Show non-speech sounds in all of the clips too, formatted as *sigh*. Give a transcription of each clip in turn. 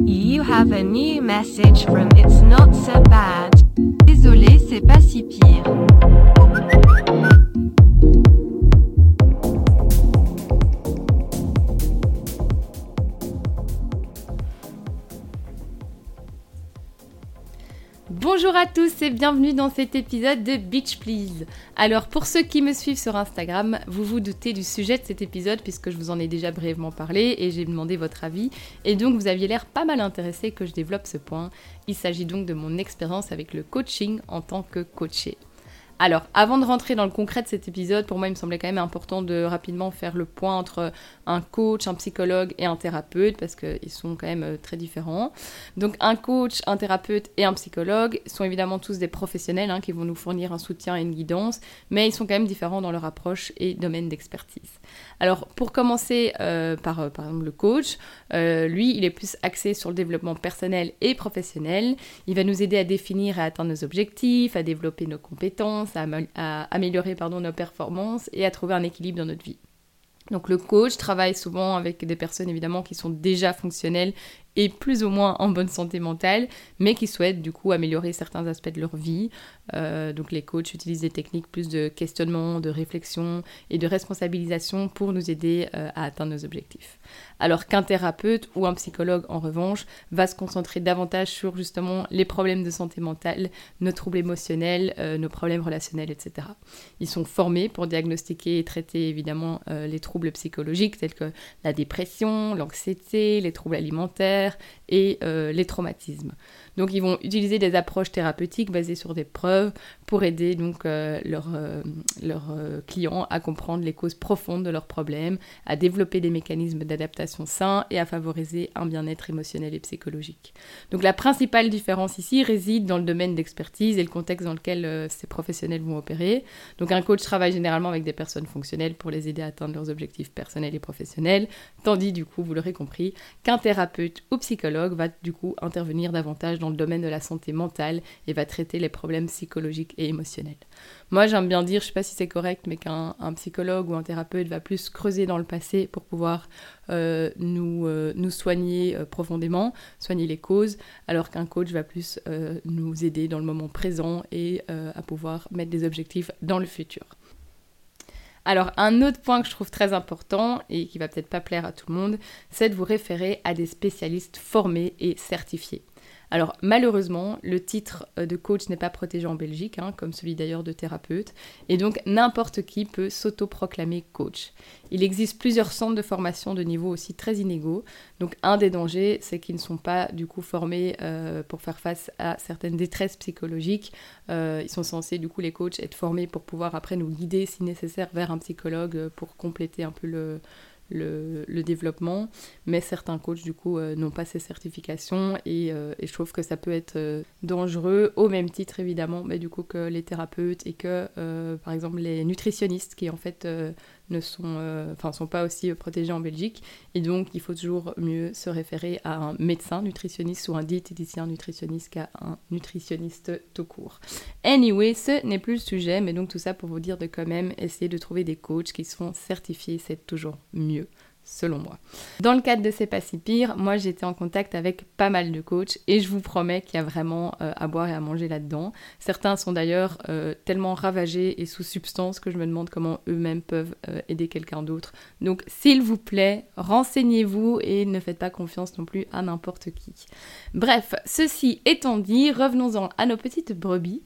You have a new message from It's Not So Bad. Désolé, c'est pas si pire. Bonjour à tous et bienvenue dans cet épisode de Beach Please. Alors pour ceux qui me suivent sur Instagram, vous vous doutez du sujet de cet épisode puisque je vous en ai déjà brièvement parlé et j'ai demandé votre avis et donc vous aviez l'air pas mal intéressé que je développe ce point. Il s'agit donc de mon expérience avec le coaching en tant que coaché. Alors, avant de rentrer dans le concret de cet épisode, pour moi, il me semblait quand même important de rapidement faire le point entre un coach, un psychologue et un thérapeute, parce qu'ils sont quand même euh, très différents. Donc, un coach, un thérapeute et un psychologue sont évidemment tous des professionnels hein, qui vont nous fournir un soutien et une guidance, mais ils sont quand même différents dans leur approche et domaine d'expertise. Alors, pour commencer euh, par, euh, par exemple, le coach, lui, il est plus axé sur le développement personnel et professionnel. Il va nous aider à définir et à atteindre nos objectifs, à développer nos compétences à, améliorer pardon, nos performances et à trouver un équilibre dans notre vie. Donc le coach travaille souvent avec des personnes évidemment qui sont déjà fonctionnelles et plus ou moins en bonne santé mentale, mais qui souhaitent du coup améliorer certains aspects de leur vie. Euh, donc les coachs utilisent des techniques plus de questionnement, de réflexion et de responsabilisation pour nous aider euh, à atteindre nos objectifs. Alors qu'un thérapeute ou un psychologue en revanche va se concentrer davantage sur justement les problèmes de santé mentale, nos troubles émotionnels, euh, nos problèmes relationnels, etc. Ils sont formés pour diagnostiquer et traiter évidemment les troubles psychologiques tels que la dépression, l'anxiété, les troubles alimentaires, et les traumatismes. Donc ils vont utiliser des approches thérapeutiques basées sur des preuves pour aider donc euh, leurs euh, clients à comprendre les causes profondes de leurs problèmes, à développer des mécanismes d'adaptation sains et à favoriser un bien-être émotionnel et psychologique. Donc la principale différence ici réside dans le domaine d'expertise et le contexte dans lequel ces professionnels vont opérer. Donc un coach travaille généralement avec des personnes fonctionnelles pour les aider à atteindre leurs objectifs personnels et professionnels, tandis du coup, vous l'aurez compris, qu'un thérapeute ou psychologue va du coup intervenir davantage dans le domaine de la santé mentale et va traiter les problèmes psychologiques et émotionnels. Moi, j'aime bien dire, je sais pas si c'est correct, mais qu'un psychologue ou un thérapeute va plus creuser dans le passé pour pouvoir euh, nous, euh, nous soigner euh, profondément, soigner les causes, alors qu'un coach va plus nous aider dans le moment présent et à pouvoir mettre des objectifs dans le futur. Alors un autre point que je trouve très important et qui va peut-être pas plaire à tout le monde, c'est de vous référer à des spécialistes formés et certifiés. Alors malheureusement, le titre euh, de coach n'est pas protégé en Belgique, hein, comme celui d'ailleurs de thérapeute, et donc n'importe qui peut s'autoproclamer coach. Il existe plusieurs centres de formation de niveau aussi très inégaux, donc un des dangers, c'est qu'ils ne sont pas du coup formés euh, pour faire face à certaines détresses psychologiques. Euh, ils sont censés du coup les coachs être formés pour pouvoir après nous guider si nécessaire vers un psychologue pour compléter un peu le, le, développement, mais certains coachs du coup euh, n'ont pas ces certifications et, euh, et, je trouve que ça peut être euh, dangereux au même titre évidemment mais du coup que les thérapeutes et que par exemple les nutritionnistes qui en fait ne sont, euh, sont pas aussi protégés en Belgique. Et donc, il faut toujours mieux se référer à un médecin nutritionniste ou un diététicien nutritionniste qu'à un nutritionniste tout court. Anyway, ce n'est plus le sujet, mais donc tout ça pour vous dire de quand même essayer de trouver des coachs qui sont certifiés, c'est toujours mieux selon moi. Dans le cadre de C'est pas si pire, moi j'étais en contact avec pas mal de coachs et je vous promets qu'il y a vraiment euh, à boire et à manger là-dedans. Certains sont d'ailleurs euh, tellement ravagés et sous substance que je me demande comment eux-mêmes peuvent euh, aider quelqu'un d'autre. Donc s'il vous plaît, renseignez-vous et ne faites pas confiance non plus à n'importe qui. Bref, ceci étant dit, revenons-en à nos petites brebis.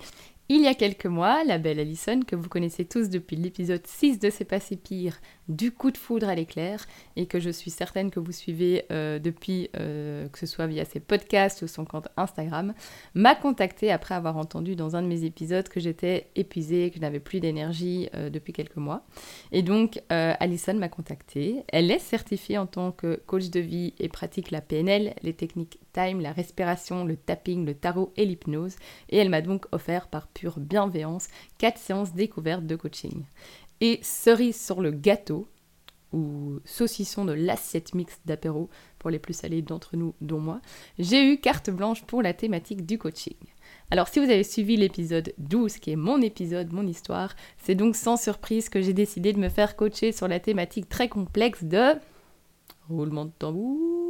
Il y a quelques mois, la belle Alison, que vous connaissez tous depuis l'épisode 6 de C'est pas si pire, du coup de foudre à l'éclair, et que je suis certaine que vous suivez euh, depuis, euh, que ce soit via ses podcasts ou son compte Instagram, m'a contactée après avoir entendu dans un de mes épisodes que j'étais épuisée, que je n'avais plus d'énergie euh, depuis quelques mois. Et donc, Alison m'a contactée. Elle est certifiée en tant que coach de vie et pratique la PNL, les techniques time, la respiration, le tapping, le tarot et l'hypnose. Et elle m'a donc offert par pure bienveillance quatre séances découvertes de coaching. Et cerise sur le gâteau, ou saucisson de l'assiette mixte d'apéro pour les plus salés d'entre nous, dont moi, j'ai eu carte blanche pour la thématique du coaching. Alors si vous avez suivi l'épisode 12, qui est mon épisode, mon histoire, c'est donc sans surprise que j'ai décidé de me faire coacher sur la thématique très complexe de roulement de tambour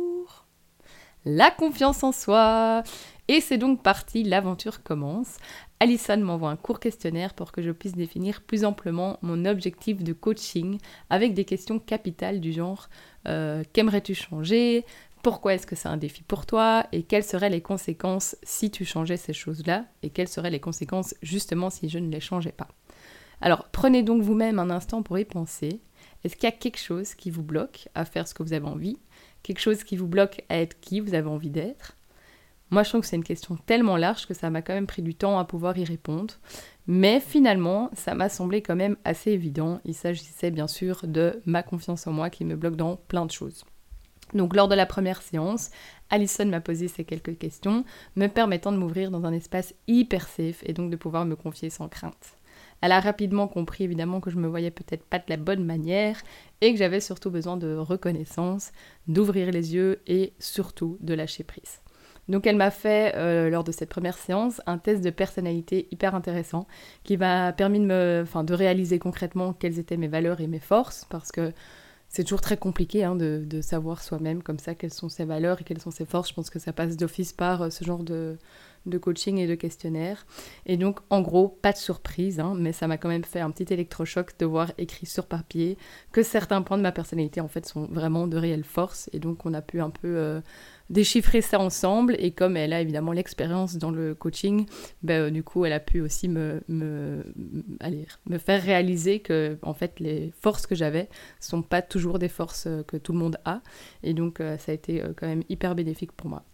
la confiance en soi. Et c'est donc parti, l'aventure commence. Alison m'envoie un court questionnaire pour que je puisse définir plus amplement mon objectif de coaching avec des questions capitales du genre euh, qu'aimerais-tu changer? Pourquoi est-ce que c'est un défi pour toi? Et quelles seraient les conséquences si tu changeais ces choses-là? Et quelles seraient les conséquences justement si je ne les changeais pas? Alors prenez donc vous-même un instant pour y penser. Est-ce qu'il y a quelque chose qui vous bloque à faire ce que vous avez envie? Quelque chose qui vous bloque à être qui vous avez envie d'être? Moi, je trouve que c'est une question tellement large que ça m'a quand même pris du temps à pouvoir y répondre. Mais finalement, ça m'a semblé quand même assez évident. Il s'agissait bien sûr de ma confiance en moi qui me bloque dans plein de choses. Donc lors de la première séance, Alison m'a posé ces quelques questions, me permettant de m'ouvrir dans un espace hyper safe et donc de pouvoir me confier sans crainte. Elle a rapidement compris évidemment que je me voyais peut-être pas de la bonne manière et que j'avais surtout besoin de reconnaissance, d'ouvrir les yeux et surtout de lâcher prise. Donc elle m'a fait, euh, lors de cette première séance, un test de personnalité hyper intéressant qui m'a permis de, me, de réaliser concrètement quelles étaient mes valeurs et mes forces, parce que c'est toujours très compliqué hein, de, savoir soi-même comme ça quelles sont ses valeurs et quelles sont ses forces. Je pense que ça passe d'office par euh, ce genre de, de coaching et de questionnaire. Et donc, en gros, pas de surprise, hein, mais ça m'a quand même fait un petit électrochoc de voir écrit sur papier que certains points de ma personnalité, en fait, sont vraiment de réelles forces. Et donc, on a pu un peu euh, déchiffrer ça ensemble. Et comme elle a évidemment l'expérience dans le coaching, ben, euh, du coup, elle a pu aussi me, me, faire réaliser que, en fait, les forces que j'avais sont pas toujours des forces euh, que tout le monde a. Et donc, ça a été quand même hyper bénéfique pour moi.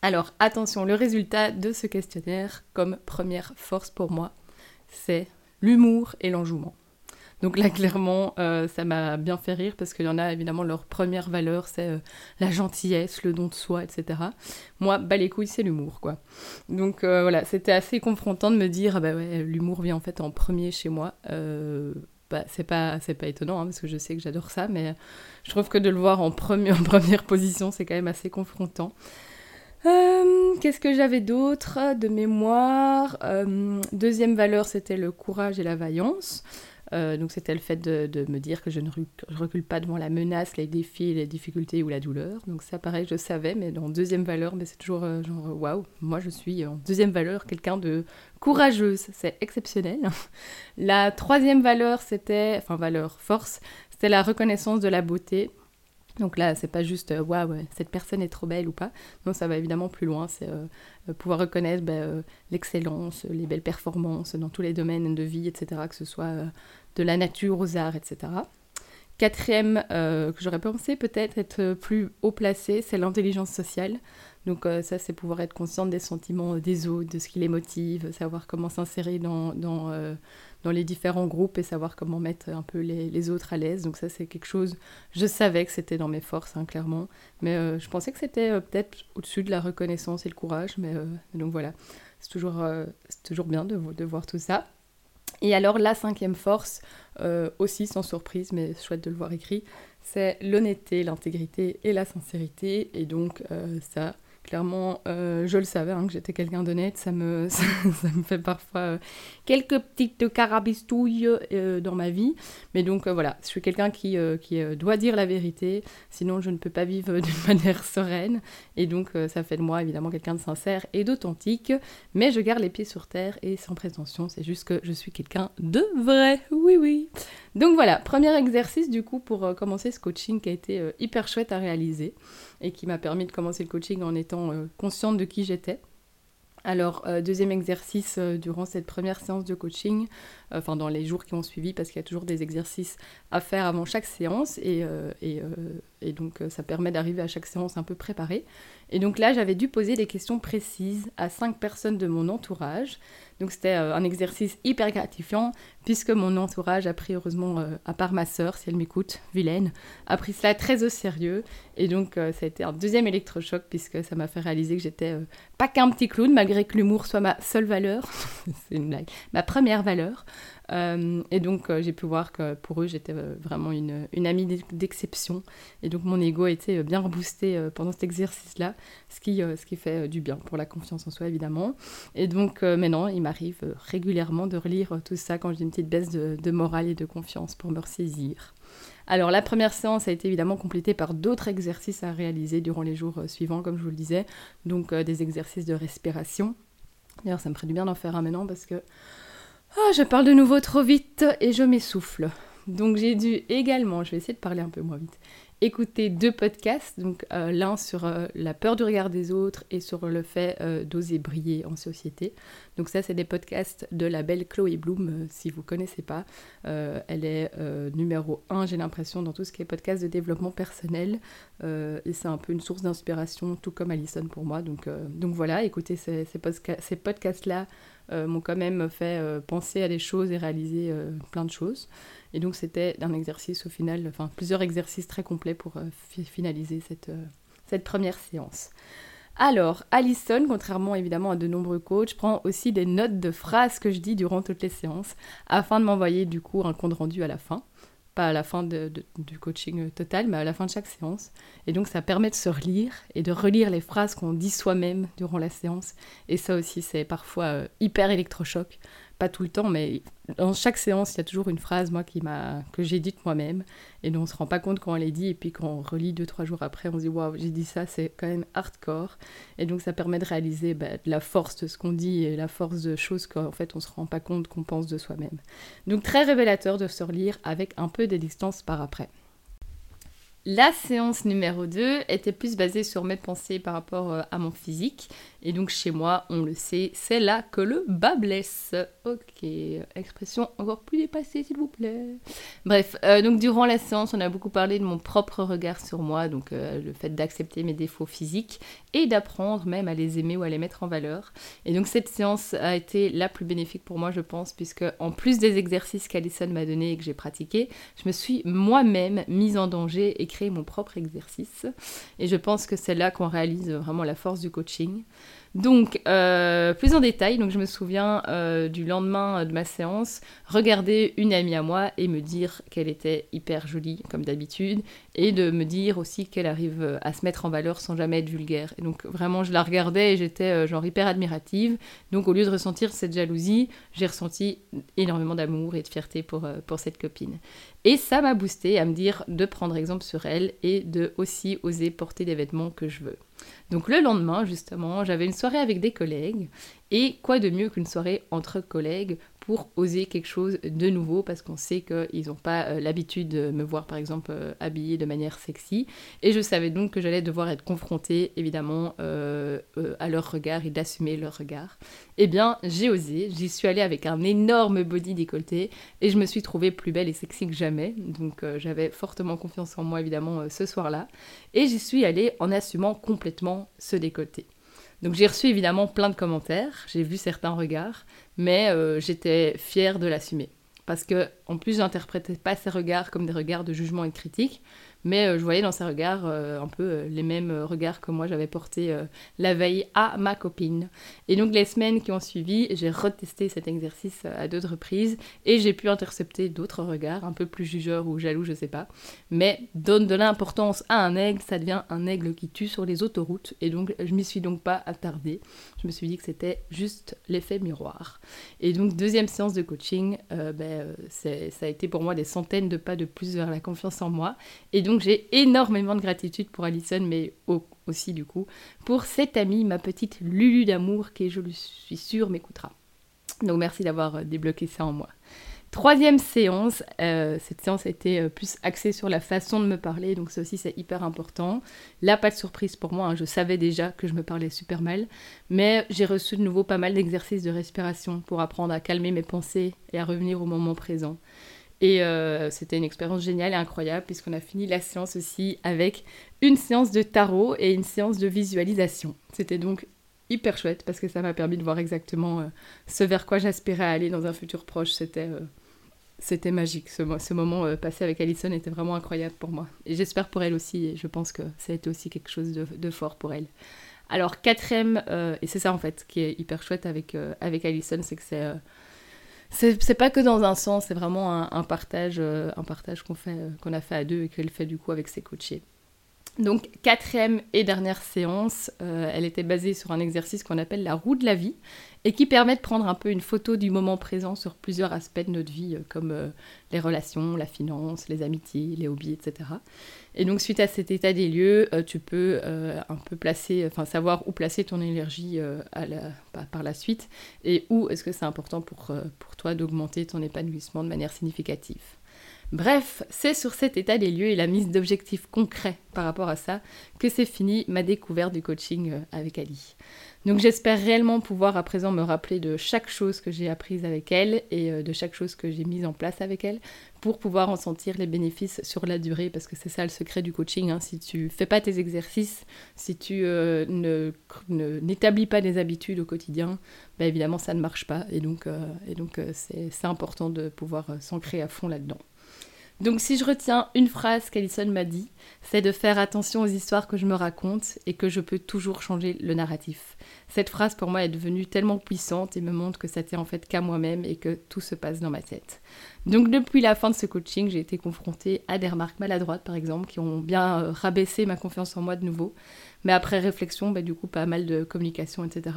Alors attention, le résultat de ce questionnaire, comme première force pour moi, c'est l'humour et l'enjouement. Donc là, *laughs* clairement, euh, ça m'a bien fait rire parce qu'il y en a évidemment leur première valeur, c'est euh, la gentillesse, le don de soi, etc. Moi, bah les couilles, c'est l'humour, quoi. Donc euh, voilà, c'était assez confrontant de me dire, ah bah l'humour vient en fait en premier chez moi. Bah, c'est pas c'est pas étonnant hein, parce que je sais que j'adore ça, mais je trouve que de le voir en, premier, *laughs* en première position, c'est quand même assez confrontant. Qu'est-ce que j'avais d'autre de mémoire? Deuxième valeur, c'était le courage et la vaillance. Euh, donc c'était le fait de, me dire que je ne recule pas devant la menace, les défis, les difficultés ou la douleur. Donc ça, pareil, je savais, mais dans deuxième valeur, mais c'est toujours genre waouh, moi je suis en deuxième valeur quelqu'un de courageuse, c'est exceptionnel. *laughs* La troisième valeur, c'était, enfin valeur, force, c'était la reconnaissance de la beauté. Donc là, c'est pas juste euh, waouh, cette personne est trop belle ou pas. Non, ça va évidemment plus loin. C'est euh, euh, pouvoir reconnaître bah, l'excellence, les belles performances dans tous les domaines de vie, etc. Que ce soit de la nature aux arts, etc. Quatrième, que j'aurais pensé peut-être être plus haut placé, c'est l'intelligence sociale. Donc ça, c'est pouvoir être consciente des sentiments des autres, de ce qui les motive, savoir comment s'insérer dans dans les différents groupes et savoir comment mettre un peu les, autres à l'aise. Donc ça, c'est quelque chose, je savais que c'était dans mes forces, hein, clairement. Mais euh, je pensais que c'était euh, peut-être au-dessus de la reconnaissance et le courage. Mais euh, donc voilà, c'est toujours, toujours bien de, de, voir tout ça. Et alors la cinquième force, aussi sans surprise, mais chouette de le voir écrit, c'est l'honnêteté, l'intégrité et la sincérité. Et donc ça, Clairement, euh, je le savais hein, que j'étais quelqu'un d'honnête. Ça me, *laughs* ça, me fait parfois euh, quelques petites carabistouilles euh, dans ma vie. Mais donc voilà, je suis quelqu'un qui, qui doit dire la vérité. Sinon, je ne peux pas vivre *laughs* d'une manière sereine. Et donc, ça fait de moi évidemment quelqu'un de sincère et d'authentique. Mais je garde les pieds sur terre et sans prétention. C'est juste que je suis quelqu'un de vrai. Oui, oui. Donc voilà, premier exercice du coup pour commencer ce coaching qui a été hyper chouette à réaliser et qui m'a permis de commencer le coaching en étant euh, consciente de qui j'étais. Alors, euh, deuxième exercice euh, durant cette première séance de coaching, enfin dans les jours qui ont suivi, parce qu'il y a toujours des exercices à faire avant chaque séance, et, et, et donc ça permet d'arriver à chaque séance un peu préparé. Et donc là, j'avais dû poser des questions précises à cinq personnes de mon entourage. Donc c'était un exercice hyper gratifiant, puisque mon entourage a pris, heureusement, euh, à part ma sœur, si elle m'écoute, vilaine, a pris cela très au sérieux. Et donc, euh, ça a été un deuxième électrochoc, puisque ça m'a fait réaliser que j'étais euh, pas qu'un petit clown, malgré que l'humour soit ma seule valeur. *laughs* C'est une blague. Ma première valeur. Et donc, j'ai pu voir que pour eux, j'étais vraiment une, amie d'exception. Et donc, mon ego a été bien reboosté pendant cet exercice-là, ce qui, ce qui fait du bien pour la confiance en soi, évidemment. Et donc, maintenant, il m'arrive régulièrement de relire tout ça quand j'ai une petite baisse de, morale et de confiance pour me ressaisir. Alors la première séance a été évidemment complétée par d'autres exercices à réaliser durant les jours suivants, comme je vous le disais, donc des exercices de respiration. D'ailleurs, ça me ferait du bien d'en faire un maintenant parce que oh, je parle de nouveau trop vite et je m'essouffle. Donc j'ai dû également, je vais essayer de parler un peu moins vite, écouter deux podcasts, donc euh, l'un sur euh, la peur du regard des autres et sur le fait euh, d'oser briller en société. Donc ça, c'est des podcasts de la belle Chloé Bloom, si vous connaissez pas. elle est numéro un, j'ai l'impression, dans tout ce qui est podcast de développement personnel. et c'est un peu une source d'inspiration, tout comme Alison pour moi. Donc, voilà, écoutez ces, ces podcasts-là m'ont quand même fait penser à des choses et réaliser plein de choses. Et donc c'était un exercice au final, enfin plusieurs exercices très complets pour euh, finaliser cette, euh, cette première séance. Alors, Alison, contrairement évidemment à de nombreux coachs, prend aussi des notes de phrases que je dis durant toutes les séances, afin de m'envoyer du coup un compte rendu à la fin. Pas à la fin du coaching total, mais à la fin de chaque séance. Et donc ça permet de se relire et de relire les phrases qu'on dit soi-même durant la séance. Et ça aussi, c'est parfois euh, hyper électrochoc pas tout le temps, mais dans chaque séance, il y a toujours une phrase, moi, qui m'a, que j'ai dite moi-même, et dont on se rend pas compte quand elle est dit, et puis quand on relit deux, trois jours après, on se dit, waouh, j'ai dit ça, c'est quand même hardcore. Et donc, ça permet de réaliser bah, la force de ce qu'on dit et la force de choses qu'en fait, on se rend pas compte qu'on pense de soi-même. Donc, très révélateur de se relire avec un peu de distance par après. La séance numéro 2 était plus basée sur mes pensées par rapport euh, à mon physique. Et donc chez moi, on le sait, c'est là que le bas blesse. Ok, expression encore plus dépassée s'il vous plaît. Bref, euh, donc durant la séance, on a beaucoup parlé de mon propre regard sur moi, donc euh, le fait d'accepter mes défauts physiques et d'apprendre même à les aimer ou à les mettre en valeur. Et donc cette séance a été la plus bénéfique pour moi, je pense, puisque en plus des exercices qu'Alison m'a donnés et que j'ai pratiqués, je me suis moi-même mise en danger et créé mon propre exercice. Et je pense que c'est là qu'on réalise vraiment la force du coaching. Donc, euh, plus en détail, donc je me souviens euh, du lendemain de ma séance, regarder une amie à moi et me dire qu'elle était hyper jolie, comme d'habitude, et de me dire aussi qu'elle arrive à se mettre en valeur sans jamais être vulgaire. Et donc, vraiment, je la regardais et j'étais euh, genre hyper admirative. Donc, au lieu de ressentir cette jalousie, j'ai ressenti énormément d'amour et de fierté pour, pour cette copine. Et ça m'a boosté à me dire de prendre exemple sur elle et de aussi oser porter des vêtements que je veux. Donc le lendemain, justement, j'avais une soirée avec des collègues. Et quoi de mieux qu'une soirée entre collègues pour oser quelque chose de nouveau parce qu'on sait qu'ils n'ont pas euh, l'habitude de me voir par exemple euh, habillée de manière sexy. Et je savais donc que j'allais devoir être confrontée évidemment euh, à leur regard et d'assumer leur regard. Eh bien j'ai osé, j'y suis allée avec un énorme body décolleté et je me suis trouvée plus belle et sexy que jamais. Donc j'avais fortement confiance en moi évidemment ce soir-là. Et j'y suis allée en assumant complètement ce décolleté. Donc j'ai reçu évidemment plein de commentaires, j'ai vu certains regards, mais euh, j'étais fière de l'assumer. Parce que, en plus, j'interprétais pas ces regards comme des regards de jugement et de critique, mais euh, je voyais dans ses regards euh, un peu euh, les mêmes regards que moi j'avais portés la veille à ma copine. Et donc les semaines qui ont suivi, j'ai retesté cet exercice à d'autres reprises et j'ai pu intercepter d'autres regards, un peu plus jugeurs ou jaloux, je sais pas. Mais donne de l'importance à un aigle, ça devient un aigle qui tue sur les autoroutes. Et donc je m'y suis donc pas attardée. Je me suis dit que c'était juste l'effet miroir. Et donc deuxième séance de coaching, ben, ça a été pour moi des centaines de pas de plus vers la confiance en moi. Et donc j'ai énormément de gratitude pour Alison, mais aussi du coup pour cette amie, ma petite Lulu d'amour, qui je suis sûre m'écoutera. Donc merci d'avoir euh, débloqué ça en moi. Troisième séance, euh, cette séance été euh, plus axée sur la façon de me parler, donc ça aussi c'est hyper important. Là, pas de surprise pour moi, hein, je savais déjà que je me parlais super mal, mais j'ai reçu de nouveau pas mal d'exercices de respiration pour apprendre à calmer mes pensées et à revenir au moment présent. Et euh, c'était une expérience géniale et incroyable puisqu'on a fini la séance aussi avec une séance de tarot et une séance de visualisation. C'était donc hyper chouette parce que ça m'a permis de voir exactement euh, ce vers quoi j'aspirais aller dans un futur proche. C'était euh, magique. Ce, moment passé avec Alison était vraiment incroyable pour moi. Et j'espère pour elle aussi. Et je pense que ça a été aussi quelque chose de, de fort pour elle. Alors quatrième, et c'est ça en fait qui est hyper chouette avec, avec Alison, c'est que c'est c'est pas que dans un sens, c'est vraiment un, partage, un partage qu'on fait, qu'on a fait à deux et qu'elle fait du coup avec ses coachés. Donc quatrième et dernière séance, euh, elle était basée sur un exercice qu'on appelle la roue de la vie et qui permet de prendre un peu une photo du moment présent sur plusieurs aspects de notre vie, euh, comme euh, les relations, la finance, les amitiés, les hobbies, etc. Et donc suite à cet état des lieux, tu peux un peu placer, enfin savoir où placer ton énergie par la suite et où est-ce que c'est important pour, pour toi d'augmenter ton épanouissement de manière significative. Bref, c'est sur cet état des lieux et la mise d'objectifs concrets par rapport à ça que c'est fini ma découverte du coaching euh, avec Ali. Donc j'espère réellement pouvoir à présent me rappeler de chaque chose que j'ai apprise avec elle et euh, de chaque chose que j'ai mise en place avec elle pour pouvoir en sentir les bénéfices sur la durée parce que c'est ça le secret du coaching. Hein. Si tu fais pas tes exercices, si tu euh, ne, n'établis pas des habitudes au quotidien, bah, évidemment ça ne marche pas et donc, et donc c'est, c'est important de pouvoir s'ancrer à fond là-dedans. Donc si je retiens une phrase qu'Alison m'a dit, c'est de faire attention aux histoires que je me raconte et que je peux toujours changer le narratif. Cette phrase pour moi est devenue tellement puissante et me montre que ça tient en fait qu'à moi-même et que tout se passe dans ma tête. Donc depuis la fin de ce coaching, j'ai été confrontée à des remarques maladroites par exemple qui ont bien euh, rabaissé ma confiance en moi de nouveau. Mais après réflexion, bah, du coup, pas mal de communication, etc.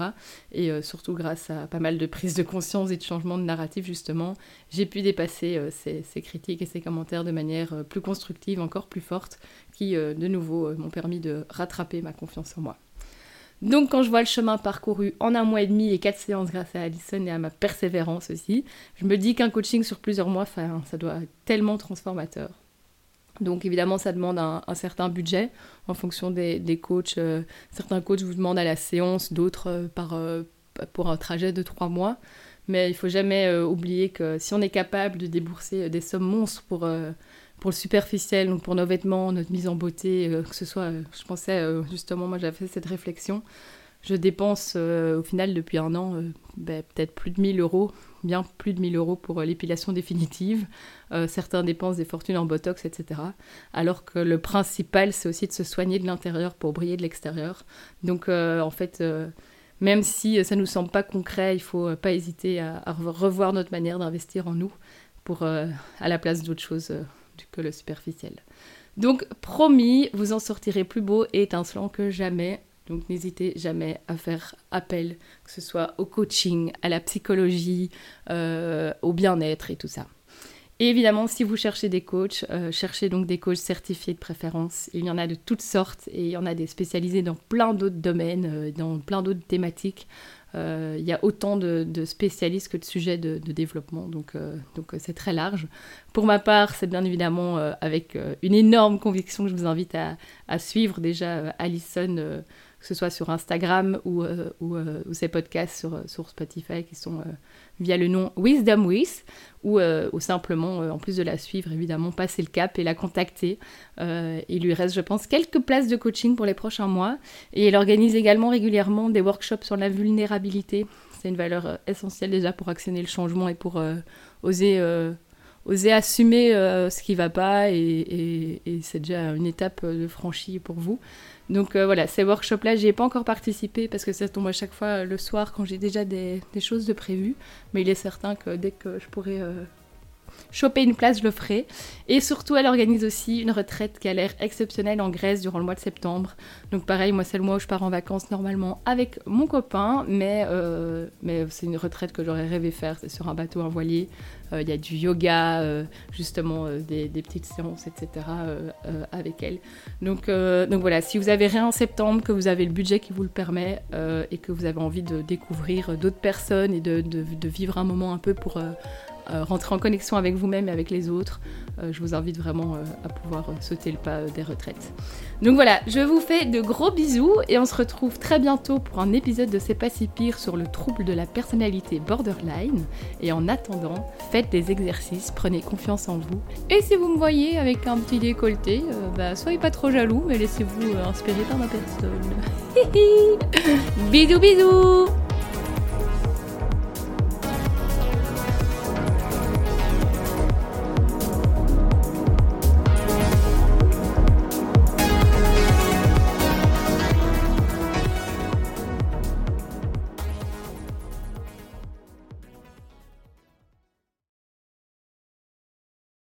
Et euh, surtout grâce à pas mal de prise de conscience et de changement de narratif, justement, j'ai pu dépasser euh, ces, critiques et ces commentaires de manière euh, plus constructive, encore plus forte, qui, de nouveau, m'ont permis de rattraper ma confiance en moi. Donc quand je vois le chemin parcouru en un mois et demi et quatre séances grâce à Alison et à ma persévérance aussi, je me dis qu'un coaching sur plusieurs mois, ça doit être tellement transformateur. Donc évidemment, ça demande un, certain budget en fonction des, coachs. Euh, certains coachs vous demandent à la séance, d'autres euh, euh, pour un trajet de trois mois. Mais il faut jamais oublier que si on est capable de débourser des sommes monstres pour, pour le superficiel, pour nos vêtements, notre mise en beauté, que ce soit, je pensais justement, moi j'avais fait cette réflexion, je dépense au final depuis un an ben, peut-être plus de 1000 euros bien plus de 1000 euros pour euh, l'épilation définitive. Euh, certains dépensent des fortunes en botox, etc. Alors que le principal, c'est aussi de se soigner de l'intérieur pour briller de l'extérieur. Donc, euh, en fait, même si ça ne nous semble pas concret, il faut pas hésiter à, revoir notre manière d'investir en nous pour, à la place d'autre chose que le superficiel. Donc, promis, vous en sortirez plus beau et étincelant que jamais donc n'hésitez jamais à faire appel, que ce soit au coaching, à la psychologie, euh, au bien-être et tout ça. Et évidemment, si vous cherchez des coachs, euh, cherchez donc des coachs certifiés de préférence. Il y en a de toutes sortes et il y en a des spécialisés dans plein d'autres domaines, euh, dans plein d'autres thématiques. il y a autant de, spécialistes que de sujets de, développement, donc donc c'est très large. Pour ma part, c'est bien évidemment avec une énorme conviction que je vous invite à suivre déjà Alison que ce soit sur Instagram ou, euh, euh, ou, ces podcasts sur, Spotify qui sont euh, via le nom Wisdom With, ou, simplement, en plus de la suivre, évidemment, passer le cap et la contacter. il lui reste, je pense, quelques places de coaching pour les prochains mois. Et elle organise également régulièrement des workshops sur la vulnérabilité. C'est une valeur essentielle déjà pour actionner le changement et pour oser oser assumer ce qui va pas et, et, et c'est déjà une étape de franchie pour vous. Donc euh, voilà, ces workshops-là, j'y ai pas encore participé parce que ça tombe à chaque fois le soir quand j'ai déjà des, choses de prévues. Mais il est certain que dès que je pourrai euh, choper une place, je le ferai. Et surtout, elle organise aussi une retraite qui a l'air exceptionnelle en Grèce durant le mois de septembre. Donc pareil, moi c'est le mois où je pars en vacances normalement avec mon copain, mais, euh, mais c'est une retraite que j'aurais rêvé faire, c'est sur un bateau, un voilier. Euh, il y a du yoga, euh, justement des, petites séances, etc. avec elle. Donc, donc voilà, si vous avez rien en septembre, que vous avez le budget qui vous le permet et que vous avez envie de découvrir d'autres personnes et de, de, vivre un moment un peu pour rentrer en connexion avec vous-même et avec les autres, je vous invite vraiment à pouvoir sauter le pas des retraites. Donc voilà, je vous fais de gros bisous et on se retrouve très bientôt pour un épisode de C'est pas si pire sur le trouble de la personnalité borderline. Et en attendant, faites des exercices, prenez confiance en vous. Et si vous me voyez avec un petit décolleté, euh, bah soyez pas trop jaloux, mais laissez-vous euh, inspirer par ma personne. *laughs* bisous bisous